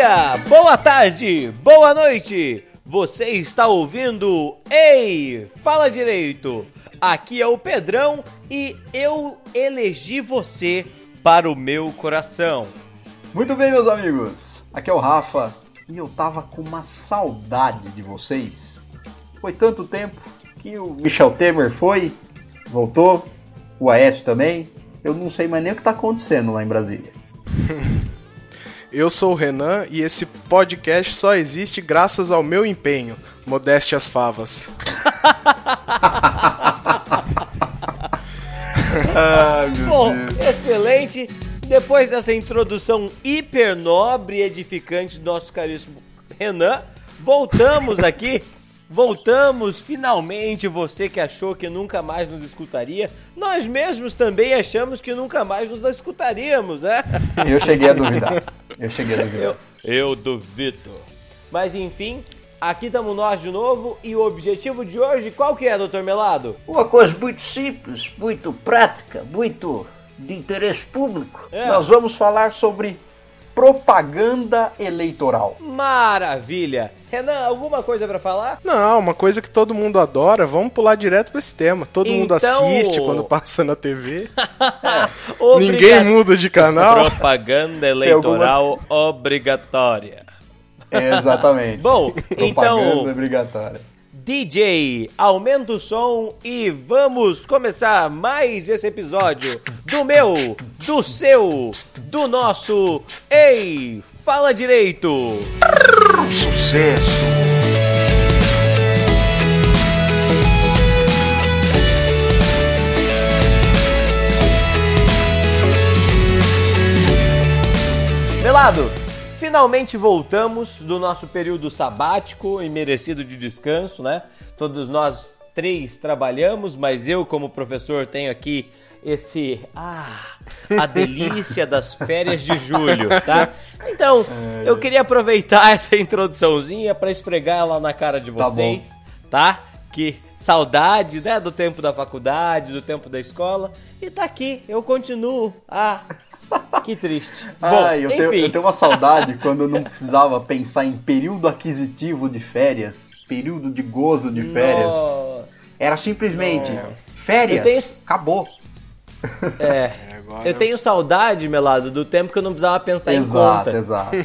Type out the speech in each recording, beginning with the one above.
dia, boa tarde, boa noite. Você está ouvindo Ei, fala direito. Aqui é o Pedrão e eu elegi você para o meu coração. Muito bem, meus amigos. Aqui é o Rafa e eu tava com uma saudade de vocês. Foi tanto tempo que o Michel Temer foi, voltou, o Aécio também. Eu não sei mais nem o que tá acontecendo lá em Brasília. Eu sou o Renan e esse podcast só existe graças ao meu empenho. Modeste as favas. Meu Bom, Deus. excelente. Depois dessa introdução hiper nobre e edificante do nosso caríssimo Renan, voltamos aqui. Voltamos finalmente. Você que achou que nunca mais nos escutaria, nós mesmos também achamos que nunca mais nos escutaríamos, né? Eu cheguei a duvidar. Eu cheguei a duvidar. Eu, eu duvido. Mas enfim, aqui estamos nós de novo e o objetivo de hoje qual que é, doutor Melado? Uma coisa muito simples, muito prática, muito de interesse público. É. Nós vamos falar sobre propaganda eleitoral. Maravilha! Renan, alguma coisa pra falar? Não, uma coisa que todo mundo adora, vamos pular direto pra esse tema. Todo mundo Então- assiste quando passa na TV. Obrigado. Ninguém muda de canal. Propaganda eleitoral obrigatória. Exatamente. Bom, propaganda então, obrigatória. DJ, aumenta o som e vamos começar mais esse episódio do meu, do seu, do nosso Ei, fala direito! Sucesso! Melado, finalmente voltamos do nosso período sabático e merecido de descanso, né? Todos nós três trabalhamos, mas eu, como professor, tenho aqui esse. Ah, a delícia das férias de julho, tá? Então, eu queria aproveitar essa introduçãozinha para esfregar ela na cara de Tá vocês, tá? Que saudade, né, do tempo da faculdade, do tempo da escola. E tá aqui, eu continuo. Ah, que triste. Bom, Ai, eu, enfim. tenho, eu tenho uma saudade quando eu não precisava pensar em período aquisitivo de férias, período de gozo de férias. Nossa. Era simplesmente Nossa. férias, tenho- acabou. É. agora- Eu tenho saudade, Melado, do tempo que eu não precisava pensar em exato, conta. exato.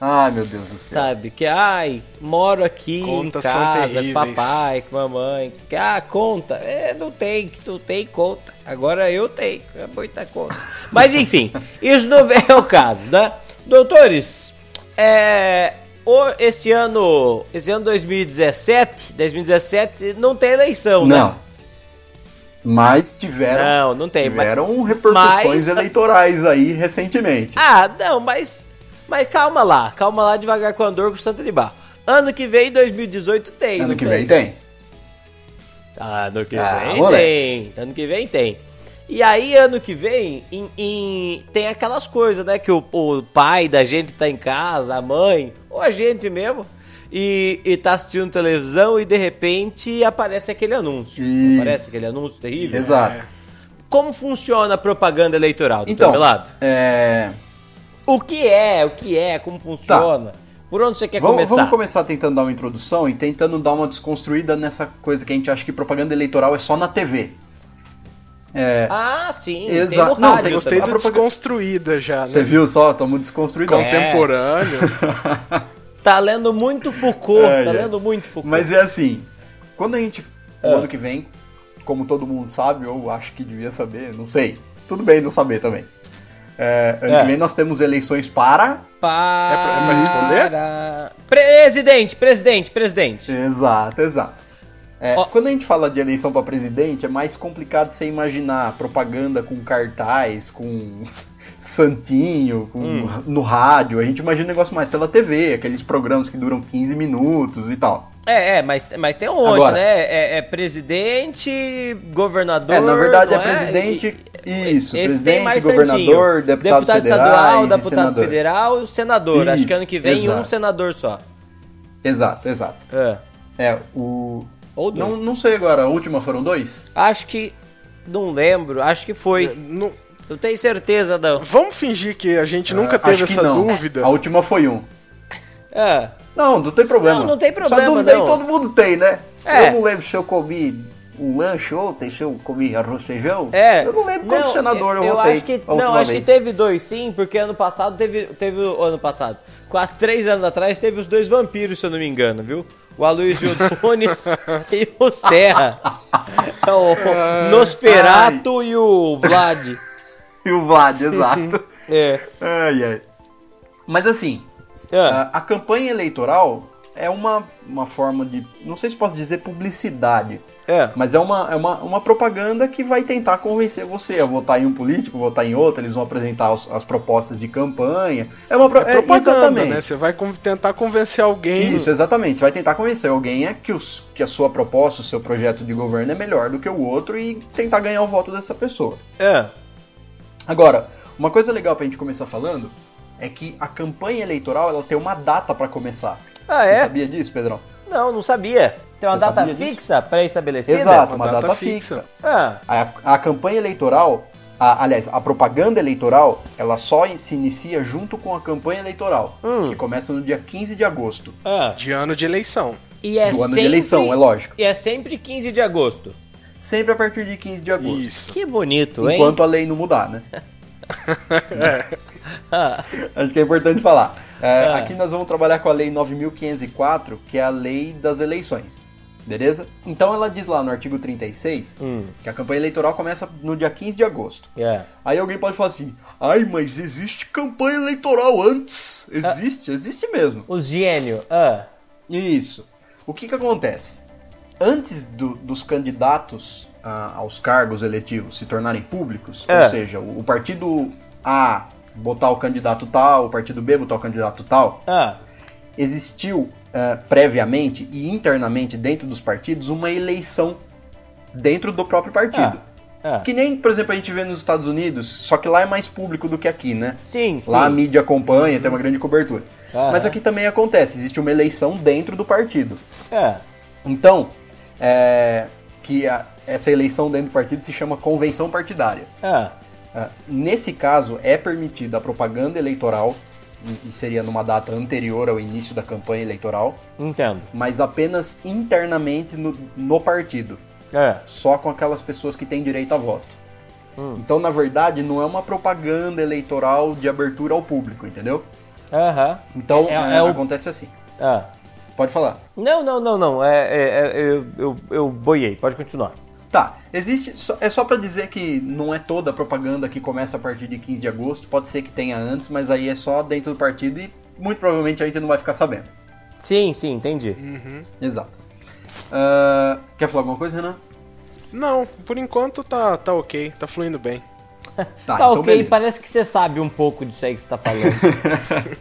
Ai, meu Deus do céu. Sabe? Que, ai, moro aqui Contas em casa, com papai, com mamãe. Que, ah, conta. É, não tem, não tem conta. Agora eu tenho, é muita conta. Mas enfim, isso não é o caso, né? Doutores, é, o- esse ano, esse ano 2017, 2017 não tem eleição, né? Não. Mas tiveram, Não, não tem. mas- tiveram repercussões mas- eleitorais aí recentemente. Ah, não, mas. Mas calma lá, calma lá devagar com a dor com o Santa de Barro. Ano que vem, 2018, tem. ano que vem tem. Ah, ano que Ah, vem tem. Ano que vem tem. E aí, ano que vem, em- em- tem aquelas coisas, né? Que o, o pai da gente tá em casa, a mãe, ou a gente mesmo, e, e tá assistindo televisão e de repente aparece aquele anúncio. Isso. Aparece aquele anúncio terrível. Exato. Como funciona a propaganda eleitoral, doutor Então, Pelado? é, O que é, o que é, como funciona? Por onde você quer vamos, começar? vamos começar tentando dar uma introdução e tentando dar uma desconstruída nessa coisa que a gente acha que propaganda eleitoral é só na TV. É, Ah, sim, Exato. tem Não, tem- Gostei do propaganda- desconstruída já, você né? viu só? Estamos desconstruídos. Contemporâneo. Tá lendo muito Foucault, É, tá é. lendo muito Foucault. Mas é assim, quando a gente, É. no ano que vem, como todo mundo sabe, ou acho que devia saber, não sei. Tudo bem não saber também. É, ano É. que vem nós temos eleições para. Para... É pra- é pra responder? Presidente, presidente, presidente. Exato, exato. É, Ó. Quando a gente fala de eleição para presidente, é mais complicado você imaginar propaganda com cartaz, com santinho, com- Hum. no rádio. A gente imagina um negócio mais pela TV, aqueles programas que duram 15 minutos e tal. É, é, mas, mas tem um monte, Agora. né? É, é presidente, governador. É, na verdade não é presidente. Isso, Esse presidente, tem mais governador, santinho. deputado, estadual, deputado senador. federal e senador. Acho que Isso, ano que vem um exato. senador só. Exato, exato. É. É, o. Ou dois. Não, não sei agora, a última foram dois? Acho que. Não lembro, acho que foi. Não- Não tenho certeza, não. Vamos fingir que a gente nunca Ah, teve acho que essa não. dúvida. A última foi um. Ah, Não, não tem problema. Não, não tem Essa problema, aí não. todo mundo tem, né? É. Eu não lembro se eu comi um lanche ontem, se eu comi arroz feijão. é. Eu não lembro quanto senador eu, eu votei. acho que Não, acho vez. que teve dois sim, porque ano passado teve. Teve o ano passado. Quase três anos atrás teve os dois vampiros, se eu não me engano, viu? O Aloysio Nunes e o Serra. É o Nosferato e o Vlad. E o Vlad, exato. É. ai, ai. Mas assim, Ah, a, a campanha eleitoral é uma, uma forma de. Não sei se posso dizer publicidade. é. Mas é uma, é uma, uma propaganda que vai tentar convencer você a votar em um político, votar em outro, eles vão apresentar os- as propostas de campanha. É uma pro- É propaganda, exatamente. né? Você vai tentar convencer alguém. Isso, exatamente. Você vai tentar convencer alguém é que, os, que a sua proposta, o seu projeto de governo é melhor do que o outro e tentar ganhar o voto dessa pessoa. É. Agora, uma coisa legal pra gente começar falando é que a campanha eleitoral ela tem uma data pra começar. Ah, Você é? sabia disso, Pedrão? Não, não sabia. Tem uma Você data fixa pré-estabelecida? Exato, uma, Uma data, data fixa. fixa. Ah, A, a campanha eleitoral, a- aliás, a propaganda eleitoral, ela só se inicia junto com a campanha eleitoral, Hum. que começa no dia 15 de agosto ah. De ano de eleição. E é do ano sempre... de eleição, é lógico. E é sempre 15 de agosto. Sempre a partir de 15 de agosto. Isso. Que bonito, hein? Enquanto a lei não mudar, né? Ah, Acho que é importante falar. É, Ah. Aqui nós vamos trabalhar com a Lei 9.504, que é a lei das eleições. Beleza? Então ela diz lá no artigo 36 hum, que a campanha eleitoral começa no dia 15 de agosto. é. Aí alguém pode falar assim: ai, mas existe campanha eleitoral antes. Ah. Existe, existe mesmo. Os gênios. Ah, Isso. O que que acontece? Antes do- dos candidatos ah, aos cargos eletivos se tornarem públicos, É. ou seja, o, o partido A botar o candidato tal, o partido B botar o candidato tal, ah, existiu ah, previamente e internamente dentro dos partidos uma eleição dentro do próprio partido. ah. Que nem, por exemplo, a gente vê nos Estados Unidos, só que lá é mais público do que aqui, né? Sim, sim. Lá a mídia acompanha, tem uma grande cobertura. Aham. Mas aqui também acontece, existe uma eleição dentro do partido. É. Então, é, que a- essa eleição dentro do partido se chama convenção partidária. Ah, Ah, nesse caso, é permitida a propaganda eleitoral, e seria numa data anterior ao início da campanha eleitoral, entendo. mas apenas internamente no, no partido, É. só com aquelas pessoas que têm direito a voto. Hum. Então, na verdade, não é uma propaganda eleitoral de abertura ao público, entendeu? Aham. Então, É- é, é o- acontece assim. Ah. Pode falar. Não, não, não, não. É, é- é- eu, eu, eu boiei. Pode continuar. Tá, existe. é só pra dizer que não é toda a propaganda que começa a partir de 15 de agosto. Pode ser que tenha antes, mas aí é só dentro do partido e muito provavelmente a gente não vai ficar sabendo. Sim, sim, entendi. Uhum. Exato. Ah, quer falar alguma coisa, Renan? Não, por enquanto tá, tá ok, tá fluindo bem. Tá, Tá, então ok, beleza. parece que você sabe um pouco disso aí que você tá falando.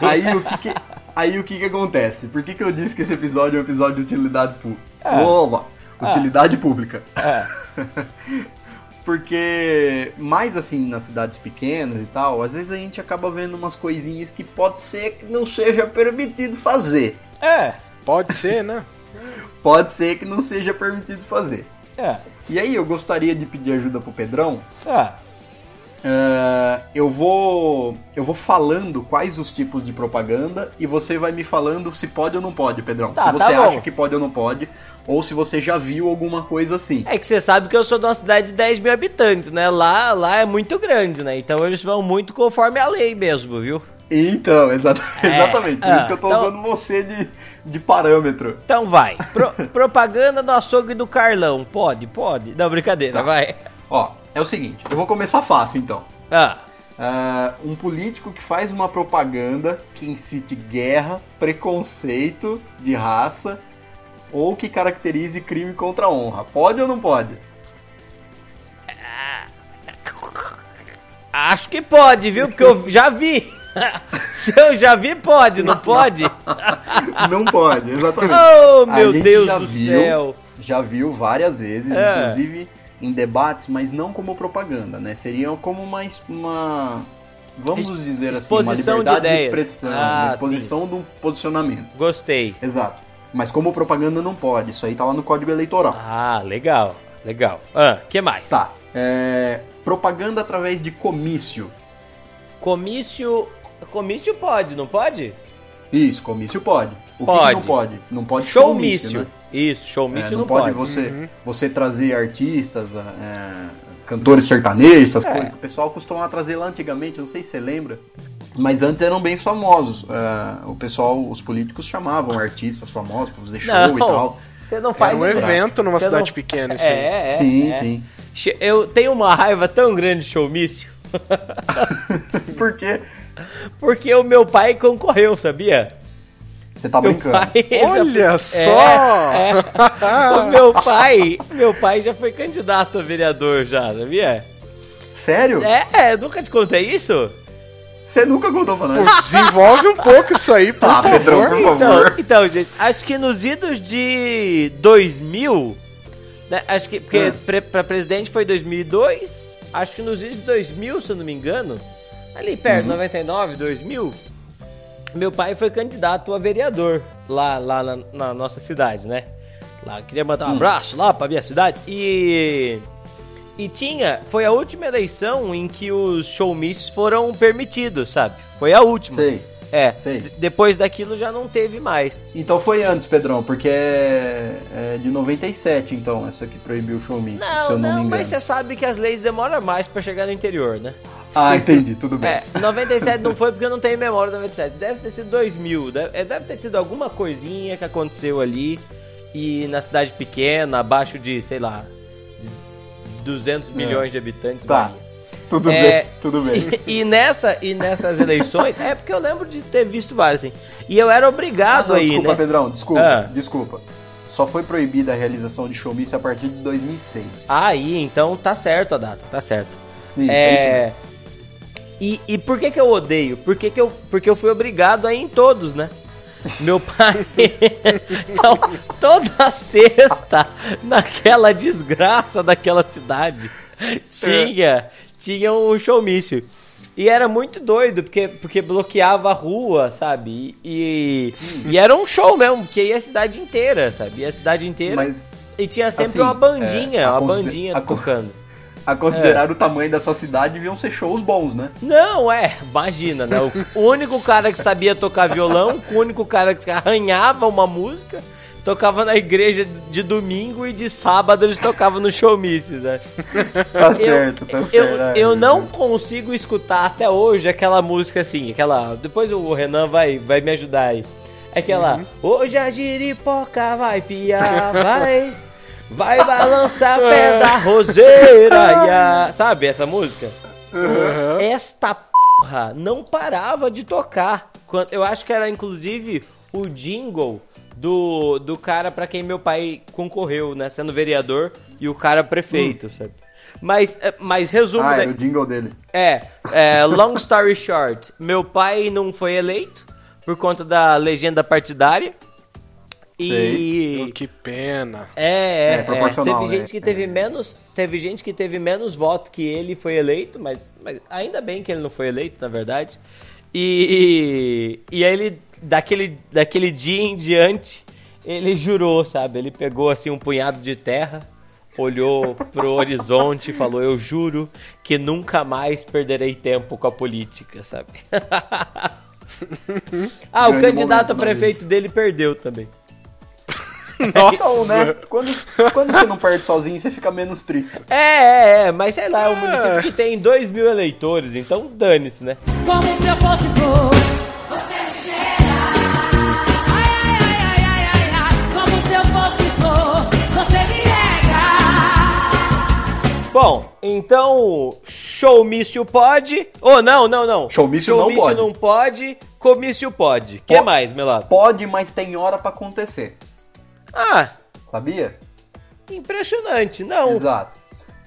Aí o que, que- aí o que que acontece? Por que, que eu disse que esse episódio é um episódio de utilidade pública? É. Oba! Utilidade pública. É. Porque, mais assim, nas cidades pequenas e tal, às vezes a gente acaba vendo umas coisinhas que pode ser que não seja permitido fazer. É. Pode ser, né? Pode ser que não seja permitido fazer. É. E aí eu gostaria de pedir ajuda pro Pedrão. É. Ah, eu vou eu vou falando quais os tipos de propaganda e você vai me falando se pode ou não pode, Pedrão. Tá, se você tá acha que pode ou não pode, ou se você já viu alguma coisa assim. É que você sabe que eu sou de uma cidade de 10 mil habitantes, né? Lá, lá é muito grande, né? Então eles vão muito conforme a lei mesmo, viu? Então, exa- É, exatamente. Por ah, isso que eu tô então- usando você de, de parâmetro. Então vai. Pro- propaganda do açougue do Carlão. Pode, pode. Não, brincadeira, Tá. vai. Ó, é o seguinte, eu vou começar fácil então. Ah, Ah, um político que faz uma propaganda que incite guerra, preconceito de raça ou que caracterize crime contra a honra. Pode ou não pode? acho que pode, viu? Porque eu já vi. Se eu já vi, pode, não pode? Não pode, exatamente. Oh, meu Deus do viu, céu. Já viu várias vezes, É. inclusive em debates, mas não como propaganda, né? Seriam como uma, uma vamos Es- dizer assim, uma exposição de liberdade de, ideias. expressão, Ah, uma exposição de um posicionamento. Gostei. Exato. Mas como propaganda não pode, isso aí tá lá no Código Eleitoral. Ah, legal, legal. Ah, que mais? Tá. É, propaganda através de comício. Comício. Comício pode, não pode? Isso, comício pode. O que Pode. que, não pode? Não pode Showmício. showmício, né? Isso, É, showmício não, não, pode, pode. Você, você trazer artistas, é, cantores sertanejos, essas É. coisas. O pessoal costumava trazer lá antigamente, não sei se você lembra. Mas antes eram bem famosos. é, o pessoal, os políticos chamavam artistas famosos pra fazer show e Não, tal. você não faz Era um ideia. evento numa Você cidade não- pequena, isso aí. É, é. sim, é. sim. Eu tenho uma raiva tão grande de showmício, Por quê? porque o meu pai concorreu, sabia? Você tá Meu brincando. pai Olha foi- só! É, é. o meu pai, meu pai já foi candidato a vereador já, sabia? Sério? É, nunca te contei isso? Você nunca contou pra nós. desenvolve um pouco isso aí, por Ah, favor. por Então, favor. então, gente, acho que nos idos de 2000, né, acho que porque É. pra presidente foi 2002, acho que nos idos de 2000, se eu não me engano, ali perto, Uhum. 99, 2000, meu pai foi candidato a vereador lá, lá na, na nossa cidade, né? Lá, queria mandar Hum. um abraço lá pra minha cidade e... E tinha, foi a última eleição em que os showmícios foram permitidos, sabe? Foi a última. Sei. É, Sei. depois daquilo já não teve mais. Então foi antes, Pedrão, porque é, é de 97, então, essa que proibiu o showmício, se Não, eu não, não, me engano. mas você sabe que as leis demoram mais pra chegar no interior, né? Ah, entendi, tudo bem. É, 97 não foi porque eu não tenho memória de 97. Deve ter sido 2000. Deve, é, deve ter sido alguma coisinha que aconteceu ali. E na cidade pequena, abaixo de, sei lá, de 200 milhões de habitantes. Tá. Bahia. Tudo É, bem, tudo bem. E, e nessa, e nessas eleições, é porque eu lembro de ter visto várias, assim. E eu era obrigado Ah, não, aí, desculpa, né? Pedrão, desculpa, Ah. desculpa. Só foi proibida a realização de showmício a partir de 2006. Aí, então tá certo a data, tá certo. Isso, é. E, e por que que eu odeio? Por que que eu, porque eu fui obrigado a ir em todos, né? Meu pai. então, toda sexta, naquela desgraça daquela cidade, tinha, tinha um showmício. E era muito doido, porque, porque bloqueava a rua, sabe? E, e, e era um show mesmo, porque ia a cidade inteira, sabe? Ia a cidade inteira. Mas e tinha sempre assim, uma bandinha, é, uma bandinha tocando. A É. considerar o tamanho da sua cidade, deviam ser shows bons, né? Não, é, imagina, né? O único cara que sabia tocar violão, o único cara que arranhava uma música, tocava na igreja de domingo e de sábado eles tocavam no showmício, né? Tá Eu, certo, tá certo. Eu é, não é. consigo escutar até hoje aquela música assim, aquela. Depois o Renan vai, vai me ajudar aí. Aquela. Hoje a giripoca vai piar, vai. Vai balançar pé da roseira, ia. Sabe essa música? Aham. Esta porra não parava de tocar. Eu acho que era inclusive o jingle do, do cara pra quem meu pai concorreu, né? Sendo vereador e o cara prefeito, sabe? Mas, é, mas resumo. Ah, da- é o jingle dele. é, é, long story short, meu pai não foi eleito por conta da legenda partidária. E Que pena. é, é, É, proporcional, teve né? gente que teve menos, teve gente que teve menos voto que ele e foi eleito, mas, mas ainda bem que ele não foi eleito, na verdade. E e aí ele daquele daquele dia em diante, ele jurou, sabe? Ele pegou assim um punhado de terra, olhou pro horizonte e falou: "Eu juro que nunca mais perderei tempo com a política", sabe? ah, o candidato a momento na prefeito dele perdeu também. Então, né? Quando, quando você não perde sozinho, você fica menos triste. É, é, é, mas sei lá, é um município que tem 2 mil eleitores, então dane-se, né? Como se eu fosse flor. Você me cheira. Ai, ai, ai, ai, ai, ai, ai. Como se eu fosse flor. Você me rega. Bom, então, showmício pode. Oh, não, não, não. Showmício não pode. não pode, comício pode. O que mais, Melado? Pode, mas tem hora pra acontecer. Ah, Sabia? impressionante, não. Exato.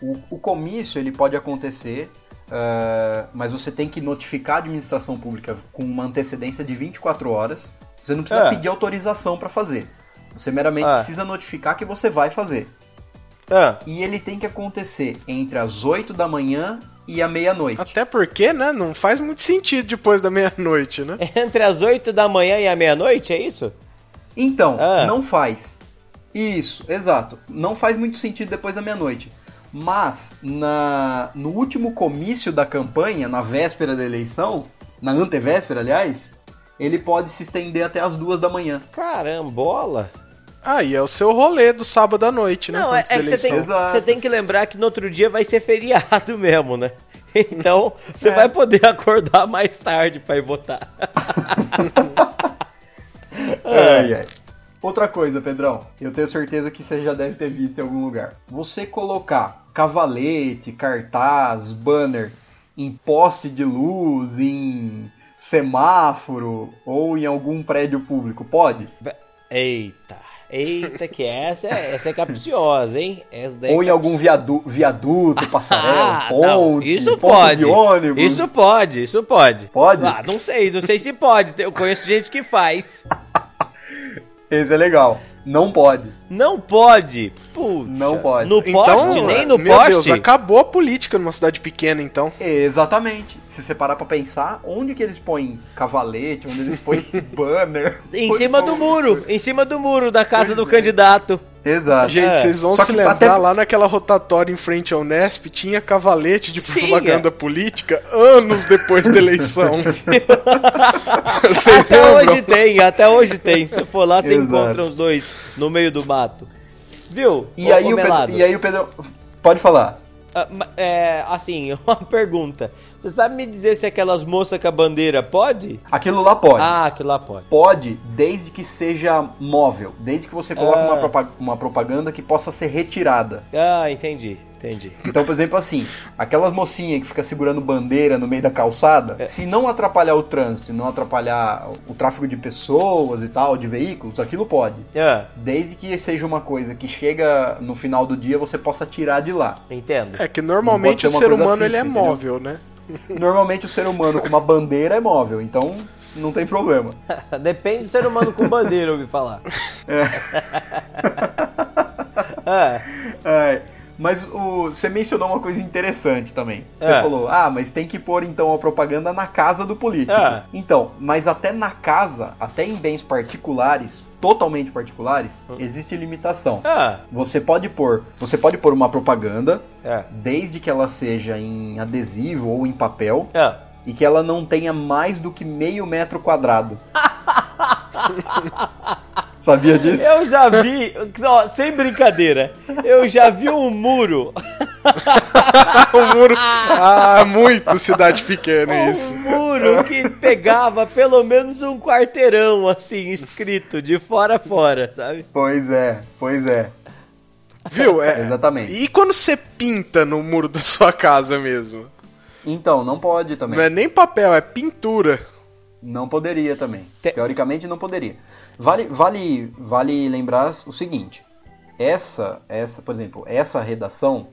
O, o comício ele pode acontecer, ah, mas você tem que notificar a administração pública com uma antecedência de 24 horas. Você não precisa Ah. pedir autorização para fazer. Você meramente Ah. precisa notificar que você vai fazer. Ah, E ele tem que acontecer entre as 8 da manhã e a meia-noite. Até porque, né? Não faz muito sentido depois da meia-noite, né? entre as 8 da manhã e a meia-noite, é isso? Então, Ah. não faz. Isso, exato. Não faz muito sentido depois da meia-noite. Mas, na, no último comício da campanha, na véspera da eleição, na antevéspera, aliás, ele pode se estender até as duas da manhã. Carambola. Aí é o seu rolê do sábado à noite, né? Não, é, antes é que você tem, você tem que lembrar que no outro dia vai ser feriado mesmo, né? Então, você É. vai poder acordar mais tarde pra ir votar. Ai, ai. Outra coisa, Pedrão, eu tenho certeza que você já deve ter visto em algum lugar. Você colocar cavalete, cartaz, banner em poste de luz, em semáforo ou em algum prédio público, pode? Eita, eita, que essa, é- essa é capciosa, hein? Essa daí é Ou em algum viadu viaduto, passarela, Ah, não, ponte, isso ponto pode. de ônibus. Isso pode, isso pode. Pode? Ah, não sei, não sei se pode. Eu conheço gente que faz. Esse é legal. Não pode. Não pode. Puxa, Não pode. No poste, nem no meu poste. Deus, acabou a política numa cidade pequena, então. Exatamente. Se você parar pra pensar, onde que eles põem cavalete, onde eles põem banner? Em cima do muro, em cima do muro da casa Pois do é. candidato. Exato. Gente, É. vocês vão Só se lembrar até- lá naquela rotatória em frente ao Nesp, tinha cavalete de Tinha. propaganda política anos depois da eleição. Até lembram? hoje tem, até hoje tem. Se for lá, você Exato. encontra os dois no meio do mato. Viu? E, ô- aí o Pedro, e aí o Pedro. Pode falar. Ah, É, assim, uma pergunta. Você sabe me dizer se aquelas moças com a bandeira pode? Aquilo lá pode. Ah, aquilo lá pode. Pode, desde que seja móvel. Desde que você coloque Ah. uma, propa- uma propaganda que possa ser retirada. Ah, entendi, entendi. Então, por exemplo, assim, aquelas mocinhas que fica segurando bandeira no meio da calçada, É. se não atrapalhar o trânsito, não atrapalhar o tráfego de pessoas e tal, de veículos, aquilo pode. Ah, Desde que seja uma coisa que chega no final do dia, você possa tirar de lá. entendo. É que normalmente o ser humano ele é fixa, entendeu? móvel, né? Normalmente o ser humano com uma bandeira é móvel, então não tem problema. Depende do ser humano com bandeira, eu ouvi falar. Ah, É, mas o, você mencionou uma coisa interessante também. Você É. falou, ah, mas tem que pôr então a propaganda na casa do político. É. Então, mas até na casa, até em bens particulares, totalmente particulares, existe limitação. ah, Você pode pôr, você pode pôr uma propaganda, é. desde que ela seja em adesivo ou em papel, Ah. e que ela não tenha mais do que meio metro quadrado. Sabia disso? Eu já vi, ó, sem brincadeira, eu já vi um muro, o muro. Ah, muito cidade pequena um isso. muro que pegava pelo menos um quarteirão, assim, escrito de fora a fora, sabe? Pois é, pois é. Viu? É, Exatamente. E quando você pinta no muro da sua casa mesmo? Então, não pode também. Não é nem papel, é pintura. Não poderia também. Te- Teoricamente não poderia. Vale, vale, vale lembrar o seguinte: essa, essa, por exemplo, essa redação,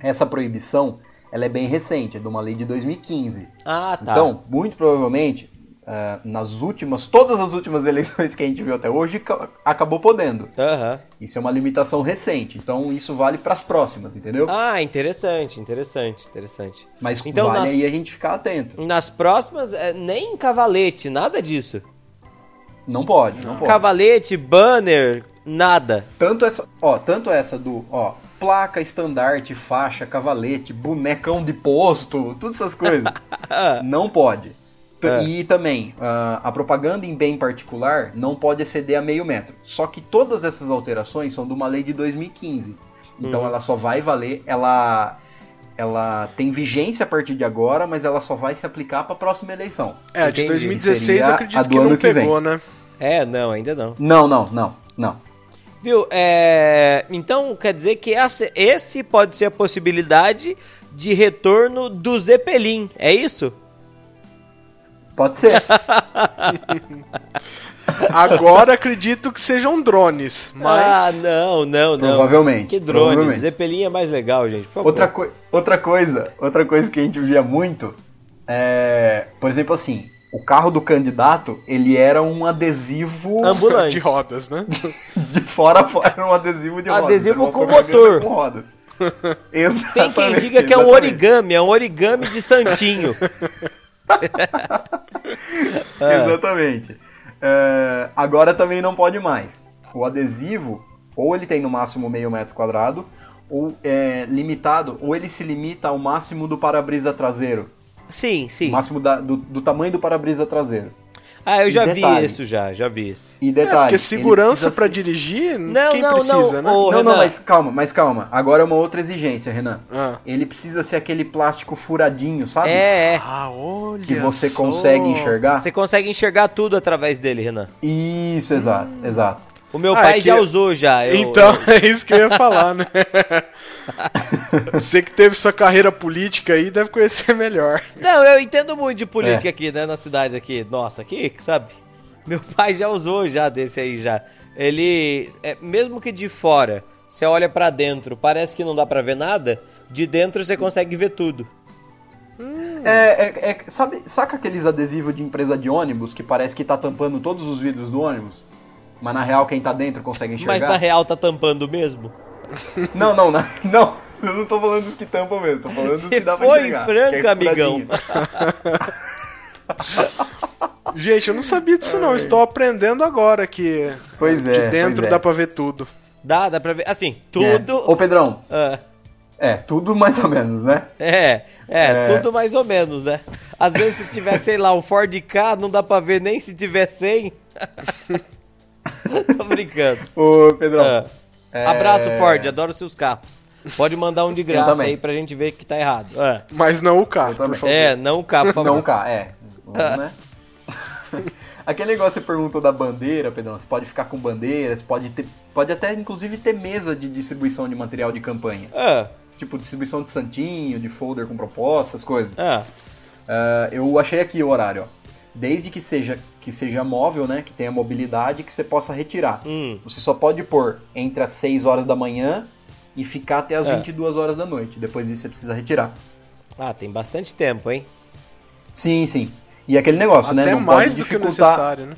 essa proibição, ela é bem recente, é de uma lei de 2015. Ah, tá. Então, muito provavelmente, ah, nas últimas, todas as últimas eleições que a gente viu até hoje, ca- acabou podendo. Aham. Isso é uma limitação recente. Então, isso vale para as próximas, entendeu? Ah, interessante, interessante, interessante. Mas então, vale nas- aí a gente ficar atento. Nas próximas, é, nem cavalete, nada disso. Não pode, não pode. Cavalete, banner, nada. Tanto essa, ó, tanto essa do, ó, placa, estandarte, faixa, cavalete, bonecão de posto, todas essas coisas. não pode. É. E também, ah, a propaganda em bem particular não pode exceder a meio metro. Só que todas essas alterações são de uma lei de 2015. Então ela só vai valer, ela ela tem vigência a partir de agora, mas ela só vai se aplicar para a próxima eleição. É, de Entendi. 2016 Seria eu a acredito do que ano não que vem. pegou, né? É, não, ainda não. Não, não, não, não. Viu? É, então quer dizer que essa- esse pode ser a possibilidade de retorno do Zeppelin, é isso? Pode ser. Agora acredito que sejam drones, Ah, mas não, não, não. Provavelmente, Que drone. provavelmente. Zeppelin é mais legal, gente. Por favor. Outra, coi- outra coisa, outra coisa que a gente via muito é, por exemplo, assim, o carro do candidato, ele era um adesivo Ambulante. de rodas, né? de fora a fora, era um adesivo de rodas. Adesivo uma com motor. Com rodas. Tem quem diga que é um exatamente. origami, é um origami de santinho. Exatamente. É, agora também não pode mais. O adesivo, ou ele tem no máximo meio metro quadrado, ou é limitado, ou ele se limita ao máximo do para-brisa traseiro. Sim, sim. O máximo da- do, do tamanho do para-brisa traseiro. Ah, eu E já detalhe. vi isso já, já vi esse. E É, detalhe. porque ele segurança ser- dirigir, Não, quem não, precisa, não, né? ô, Não, não, Renan. mas calma, mas calma. Agora é uma outra exigência, Renan. Ah. Ele precisa ser aquele plástico furadinho, sabe? É, é. Ah, olha Que você só. consegue enxergar. Você consegue enxergar tudo através dele, Renan. Isso, exato, exato. O meu Ah, pai é que- já usou já. eu- Então, é isso que eu ia falar, né? Você que teve sua carreira política aí deve conhecer melhor. Não, eu entendo muito de É. política aqui, né, na cidade aqui. Nossa, aqui, sabe? Meu pai já usou já desse aí já. Ele, é, mesmo que de fora, você olha pra dentro, parece que não dá pra ver nada, de dentro você consegue ver tudo. É, é- é- sabe, saca aqueles adesivos de empresa de ônibus que parece que tá tampando todos os vidros do ônibus? Mas na real quem tá dentro consegue enxergar? Mas na real tá tampando mesmo. Não, não, não, não. Eu não tô falando dos que tampam mesmo, tô falando dos Você que dá pra foi enxergar. franco, que é amigão. Gente, eu não sabia disso não. Estou aprendendo agora que Pois é. de dentro pois é. dá pra ver tudo. Dá, dá pra ver. Assim, É. tudo. Ô Pedrão, Ah, é, tudo mais ou menos, né? é, é, É. tudo mais ou menos, né? Às vezes se tiver, sei lá, um Ford K, não dá pra ver nem se tiver 100. Tô brincando. Ô Pedrão. Ah. É, Abraço, Ford, adoro seus carros. Pode mandar um de graça aí pra gente ver que tá errado. Ah. Mas não o carro, por favor. É, não o carro, por favor. Não, cá, é. Vamos, né? Aquele negócio que você perguntou da bandeira, Pedrão, você pode ficar com bandeira, você pode ter. Pode até inclusive ter mesa de distribuição de material de campanha. Ah, Tipo, distribuição de santinho, de folder com propostas, coisas. ah, Ah, eu achei aqui o horário, ó. Desde que seja, que seja móvel, né? Que tenha mobilidade, que você possa retirar. hum. Você só pode pôr entre as 6 horas da manhã e ficar até as É. 22 horas da noite. Depois disso você precisa retirar. Ah, tem bastante tempo, hein? Sim, sim. E aquele negócio, né? Até Não mais pode do que o dificultar. necessário, né?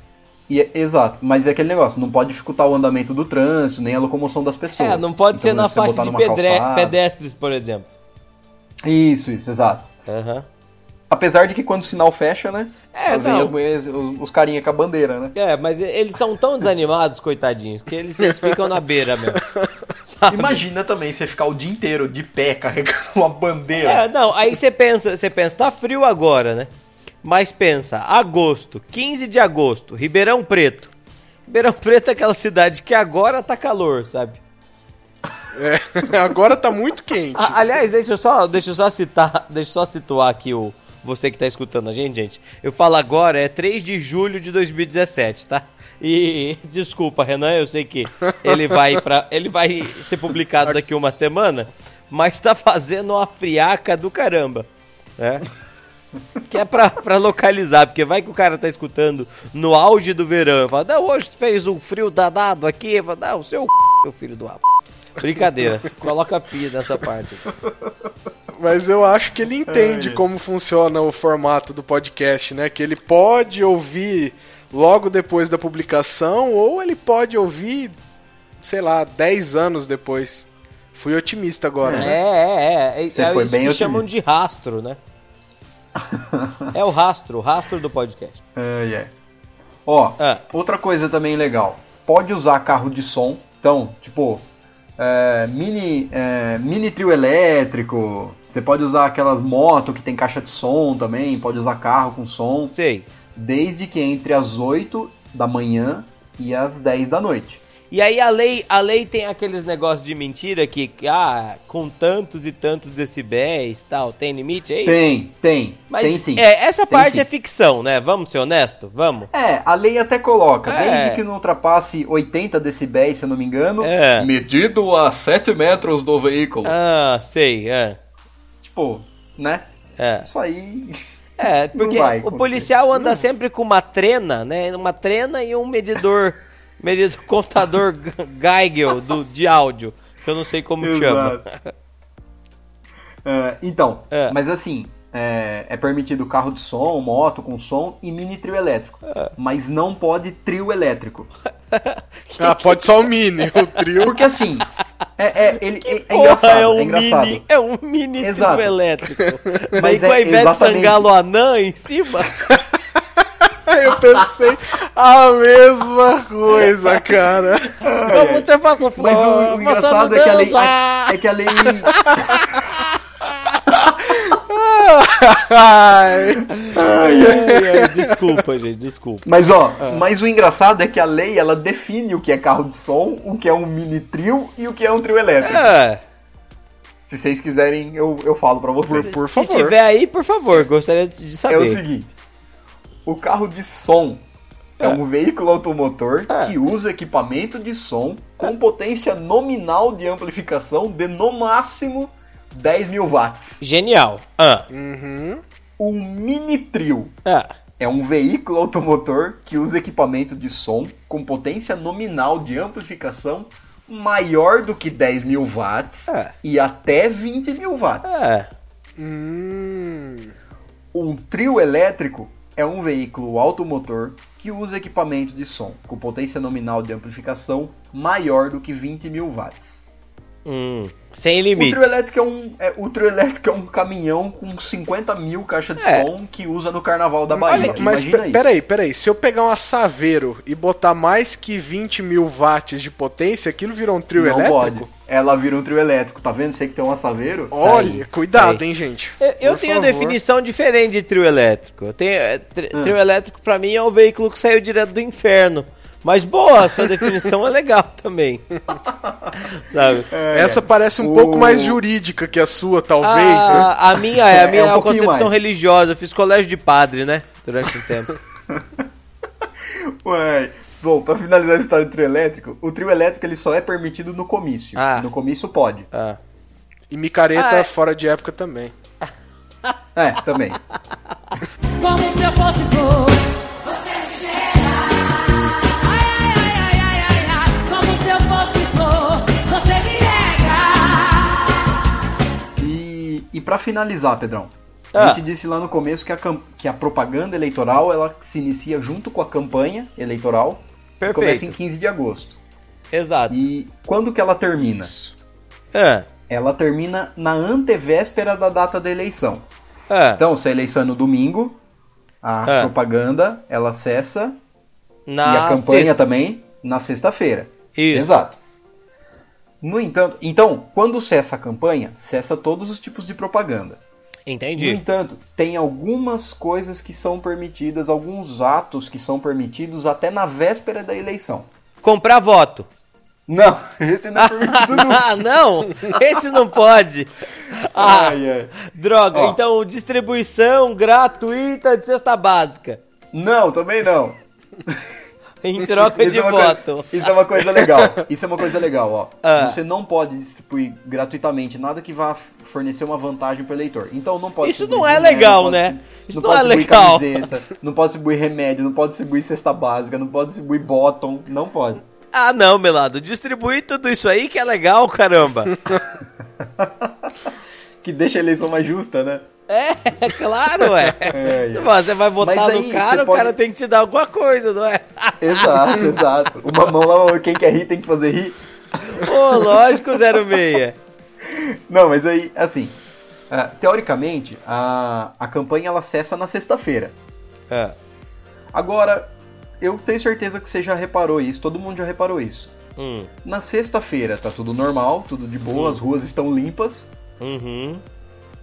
E é- exato, mas é aquele negócio, não pode dificultar o andamento do trânsito, nem a locomoção das pessoas. É, não pode Então, ser na você faixa de pedre- calçada. pedestres, por exemplo. Isso, isso, exato. Aham. Apesar de que quando o sinal fecha, né? É, não. as os, os carinha com a bandeira, né? É, mas eles são tão desanimados, coitadinhos, que eles, eles ficam na beira mesmo. Sabe? Imagina também você ficar o dia inteiro de pé carregando uma bandeira. É, não, aí você pensa, você pensa, tá frio agora, né? Mas pensa, agosto, 15 de agosto, Ribeirão Preto. Ribeirão Preto é aquela cidade que agora tá calor, sabe? É, agora tá muito quente. A- aliás, deixa eu só, deixa eu só citar, deixa eu só situar aqui o você que tá escutando a gente, gente. Eu falo agora, é 3 de julho de 2017, tá? E desculpa, Renan, eu sei que ele vai para, ele vai ser publicado daqui uma semana, mas tá fazendo uma friaca do caramba, né? Que é pra, pra localizar, porque vai que o cara tá escutando no auge do verão. Fala, não, hoje fez um frio danado aqui. Fala, não, o seu c... meu filho do abo. Brincadeira, coloca pi nessa parte. Mas eu acho que ele entende como funciona o formato do podcast, né? Que ele pode ouvir logo depois da publicação ou ele pode ouvir, sei lá, 10 anos depois. Fui otimista agora, É, né? é, é. É, Você é foi isso bem que otimista. chamam de rastro, né? É o rastro, o rastro do podcast. Ai, ai. Ó, Ah. outra coisa também legal. Pode usar carro de som. Então, tipo, é, mini, é, mini trio elétrico. Você pode usar aquelas motos que tem caixa de som também. Pode usar carro com som. Sei. Desde que entre as 8 da manhã e as 10 da noite. E aí a lei, a lei tem aqueles negócios de mentira que, ah, com tantos e tantos decibéis tal, tem limite aí? Tem, tem. Mas tem sim. é, essa Tem parte sim. é ficção, né? Vamos ser honesto? Vamos? É, a lei até coloca, É. desde que não ultrapasse 80 decibéis, se eu não me engano, É. medido a 7 metros do veículo. Ah, sei, é. Tipo, né? É. Isso aí. É, porque o policial anda sempre com uma trena, né? Uma trena e um medidor, medidor contador Geigel do, de áudio, que eu não sei como chama. É, então, É. mas assim, é, é permitido carro de som, moto com som e mini trio elétrico. É. Mas não pode trio elétrico. Ah, pode só o mini, o trio. Porque assim, é, é, ele, é, é Porra, engraçado. é um é engraçado. mini, é um mini Exato. trio elétrico. Mas com é a Ivete exatamente- Sangalo anã em cima. Eu pensei a mesma coisa, cara. Como você faz no Mas o, o engraçado é que a lei. É que a lei. Ai. Ai, ai, desculpa, gente, desculpa. Mas ó, Ah. mas o engraçado é que a lei ela define o que é carro de som, o que é um mini trio e o que é um trio elétrico. É, Se vocês quiserem, eu, eu falo pra vocês. Por se favor. tiver aí, por favor, gostaria de É o saber. seguinte: o carro de som é, um veículo automotor É. que usa equipamento de som com potência nominal de amplificação de no máximo 10 mil watts. Genial. Ah, Uhum. O mini trio ah, é um veículo automotor que usa equipamento de som com potência nominal de amplificação maior do que 10 mil watts É. e até 20 mil watts. é. Hum. Um trio elétrico é um veículo automotor que usa equipamento de som com potência nominal de amplificação maior do que 20 mil watts. Hum, sem O limite. trio, elétrico é um, é, o trio elétrico é um caminhão com 50 mil caixas de É. som que usa no Carnaval da Bahia. Olha, mas peraí, peraí. Se eu pegar uma Saveiro e botar mais que 20 mil watts de potência, aquilo virou um trio Não elétrico? pode. Ela vira um trio elétrico, tá vendo? Você que tem um assaveiro. Olha, Aí, cuidado, aí. hein, gente. Eu, eu tenho favor. definição diferente de trio elétrico. Eu tenho, é, tri- Ah. Trio elétrico pra mim é um veículo que saiu direto do inferno. Mas boa, a sua definição é legal também. Sabe? Essa parece um O- pouco mais jurídica que a sua, talvez, né? A, minha é, a É, minha é um é uma concepção mais. religiosa. Eu fiz colégio de padre, né? Durante um tempo. Ué. Bom, pra finalizar a história do trio elétrico, o trio elétrico ele só é permitido no comício. Ah. No comício pode. Ah. E micareta Ah, é. fora de época também. É, também. Como se eu fosse flor. Você me E, para finalizar, Pedrão, Ah. a gente disse lá no começo que a, que a propaganda eleitoral ela se inicia junto com a campanha eleitoral e começa em Perfeito. 15 de agosto. Exato. E quando que ela termina? Ah, Ela termina na antevéspera da data da eleição. ah. Então, se a eleição é no domingo, a Ah. propaganda ela cessa Na e a campanha sexta. também na sexta-feira. Isso. Exato. No entanto, então, quando cessa a campanha, cessa todos os tipos de propaganda. No Entendi. entanto, tem algumas coisas que são permitidas, alguns atos que são permitidos até na véspera da eleição. Comprar voto. Não, esse não é permitido. Ah, não! Esse não pode. Ah, Ai, ai. droga. Ó. Então, distribuição gratuita de cesta básica. Não, também não. Em troca de é uma coisa- voto. isso é uma coisa legal. Isso é uma coisa legal, ó. Ah. Você não pode distribuir gratuitamente nada que vá fornecer uma vantagem para o eleitor. Então não pode Isso não é legal, pode- né? Isso não pode é distribuir legal. Camiseta, não pode distribuir remédio, não pode distribuir cesta básica, não pode distribuir bottom, não pode. Ah, não, Melado. Distribuir tudo isso aí que é legal, caramba. Que deixa a eleição mais justa, né? É, claro, é. É, é. Você vai votar Mas aí no cara, o pode- cara tem que te dar alguma coisa, não é? Exato, exato. Uma mão lá, quem quer rir tem que fazer rir. Ô, lógico, 06. Não, mas aí, assim, ah, teoricamente, a, a campanha ela cessa na sexta-feira. É. Agora, eu tenho certeza que você já reparou isso, todo mundo já reparou isso. Hum. Na sexta-feira tá tudo normal, tudo de boa, as ruas estão limpas. Uhum.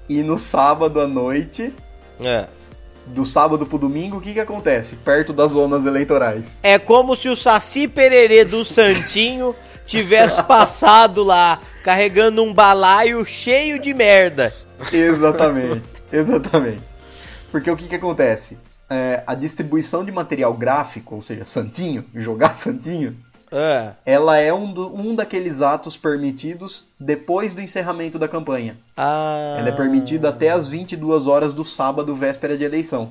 E no sábado à noite, É. do sábado pro domingo, o que que acontece? Perto das zonas eleitorais. É como se o Saci Pererê do Santinho tivesse passado lá, carregando um balaio cheio de merda. Exatamente, exatamente. Porque o que que acontece? É, a distribuição de material gráfico, ou seja, santinho, jogar santinho, É. ela é um, do- um daqueles atos permitidos depois do encerramento da campanha. Ah. Ela é permitida até as 22 horas do sábado, véspera de eleição.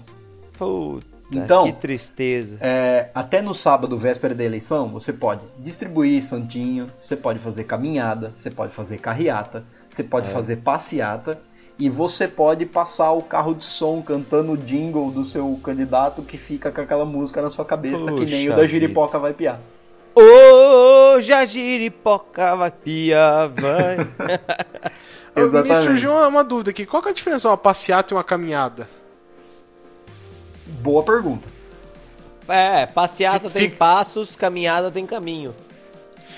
Puta, Então- que tristeza. É, até no sábado, véspera da eleição, você pode distribuir santinho, você pode fazer caminhada, você pode fazer carreata, você pode fazer passeata e você pode passar o carro de som cantando o jingle do seu candidato que fica com aquela música na sua cabeça, que nem o Puxa da giripoca vai piar. Hoje a giripoca vai pia, vai. Me surgiu uma, uma dúvida aqui. Qual que é a diferença de uma passeata e uma caminhada? Boa pergunta. É, passeata tem Fica- passos, caminhada tem caminho.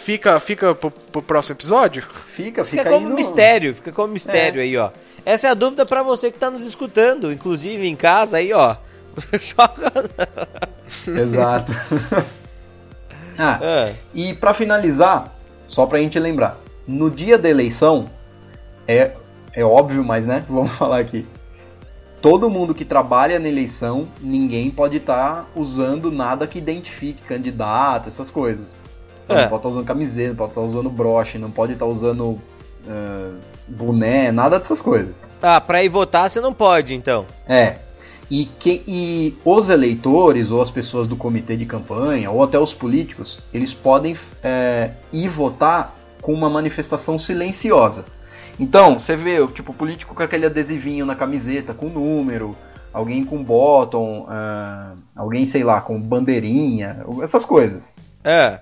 Fica, fica pro, pro próximo episódio? Fica, Fica, fica aí como no- mistério, fica como mistério aí, ó. Essa é a dúvida pra você que tá nos escutando, inclusive em casa aí, ó. Joga. Exato. ah, Ah, E pra finalizar, só pra gente lembrar, no dia da eleição, é, é óbvio, mas né, vamos falar aqui. Todo mundo que trabalha na eleição, ninguém pode estar usando nada que identifique candidato, essas coisas. Então, É. Não pode estar usando camiseta, não pode estar usando broche, não pode estar usando ah, boné, nada dessas coisas. Ah, pra ir votar você não pode, então. É. E, que, e os eleitores, ou as pessoas do comitê de campanha, ou até os políticos, eles podem é, ir votar com uma manifestação silenciosa. Então, você vê, tipo, o político com aquele adesivinho na camiseta, com número, alguém com bottom, ah, alguém, sei lá, com bandeirinha, essas coisas. É.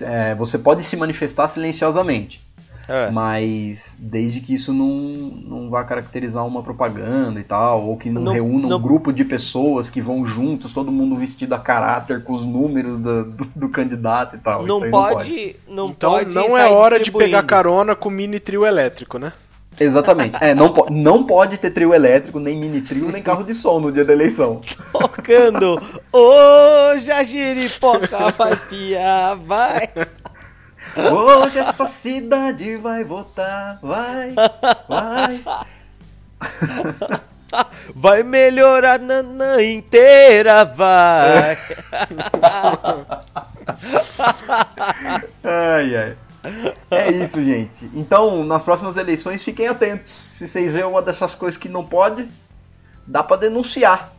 É, você pode se manifestar silenciosamente. É. Mas desde que isso não, não vá caracterizar uma propaganda e tal, ou que não, Não- reúna não- um grupo de pessoas que vão juntos, todo mundo vestido a caráter com os números do, do, do candidato e tal. Não Isso aí pode, não então pode não é hora de pegar carona com mini trio elétrico, né? Exatamente. É, não, po- não pode ter trio elétrico, nem mini trio, nem carro de som no dia da eleição. Tocando, hoje a giripoca vai piar, vai. Hoje essa cidade vai votar, vai, vai. Vai melhorar nanã inteira, vai. Ai, ai. É isso, gente. Então, nas próximas eleições, fiquem atentos. Se vocês verem uma dessas coisas que não pode, dá pra denunciar.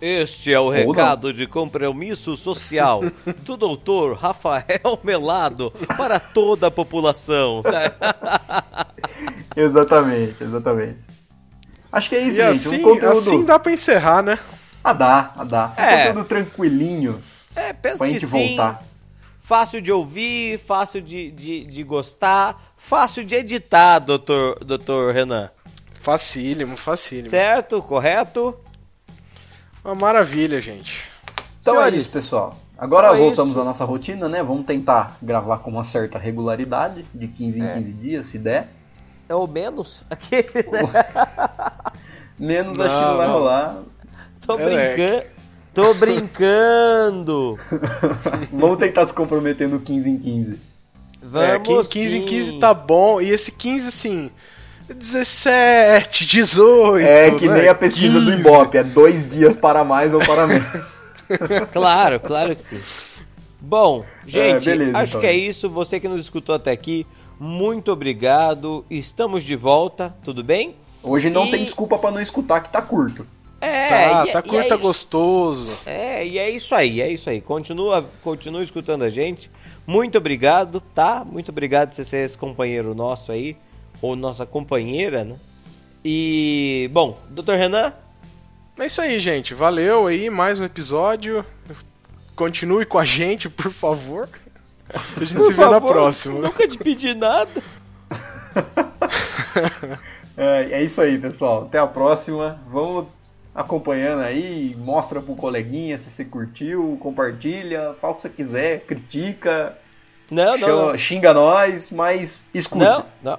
Este é o não. recado de compromisso social do doutor Rafael Melado para toda a população. Exatamente, exatamente. Acho que é isso, E gente. assim, um conteúdo. assim dá pra encerrar, né? Ah, dá, ah, dá. Um É. conteúdo tranquilinho É, penso pra que gente sim. voltar. Fácil de ouvir, fácil de, de, de gostar, fácil de editar, doutor, doutor Renan. Facílimo, facílimo. Certo? Correto? Uma maravilha, gente. Então é isso, pessoal. Agora então é voltamos isso. à nossa rotina, né? Vamos tentar gravar com uma certa regularidade, de 15 em 15 dias, se der. É o menos? Aquele, né? Menos acho que Não, não vai não. rolar. Tô É brincando. Tô brincando. Vamos tentar se comprometer no 15 em 15. É, Vamos 15 em sim. 15 tá bom. E esse 15, assim, 17, 18. É que né? nem a pesquisa do 15. Ibope, é dois dias para mais ou para menos. Claro, claro que sim. Bom, gente, É, beleza, acho então. que é isso. Você que nos escutou até aqui, muito obrigado. Estamos de volta, tudo bem? Hoje não E- tem desculpa para não escutar que tá curto. É, Tá, e- tá curta, é gostoso. É, e é isso aí, é isso aí. Continua, continua escutando a gente. Muito obrigado, tá? Muito obrigado por você ser esse companheiro nosso aí, ou nossa companheira, né? E, bom, doutor Renan, É isso aí, gente. Valeu aí, mais um episódio. Continue com a gente, por favor. A gente por se vê na próxima. Nunca te pedi nada. É, é isso aí, pessoal. Até a próxima. Vamos acompanhando aí, mostra pro coleguinha se você curtiu, compartilha, fala o que você quiser, critica, Não, não, chama- não. xinga nós, mas escute. Não, não.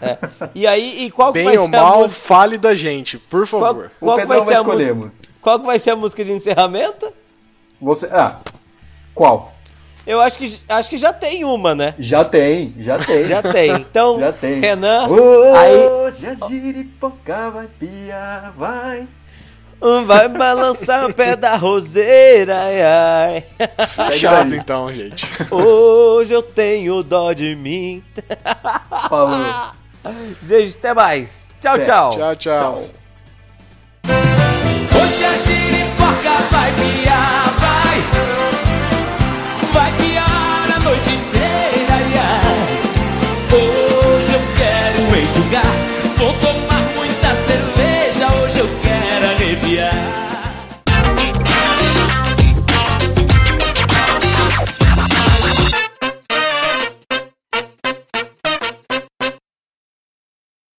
É. E aí, e qual que Bem vai ou ser a mal, música? fale da gente, por Qual, favor. O qual que vai ser a música? Qual que vai ser a música de encerramento? Você. Ah, qual? Eu acho que, acho que já tem uma, né? Já tem, já tem. Já tem. Então, Já tem. Renan, Hoje a giripoca vai piar, vai. vai balançar o pé da roseira, ai, ai. Chato daí. então, gente. Hoje eu tenho dó de mim. Falou. Gente, até mais. Tchau, até. tchau. Tchau, tchau. Hoje a giriporca vai piar, vai. Vai piar a noite inteira, ia. Hoje eu quero enxugar. Vou tomar muita cerveja, hoje eu quero arrepiar.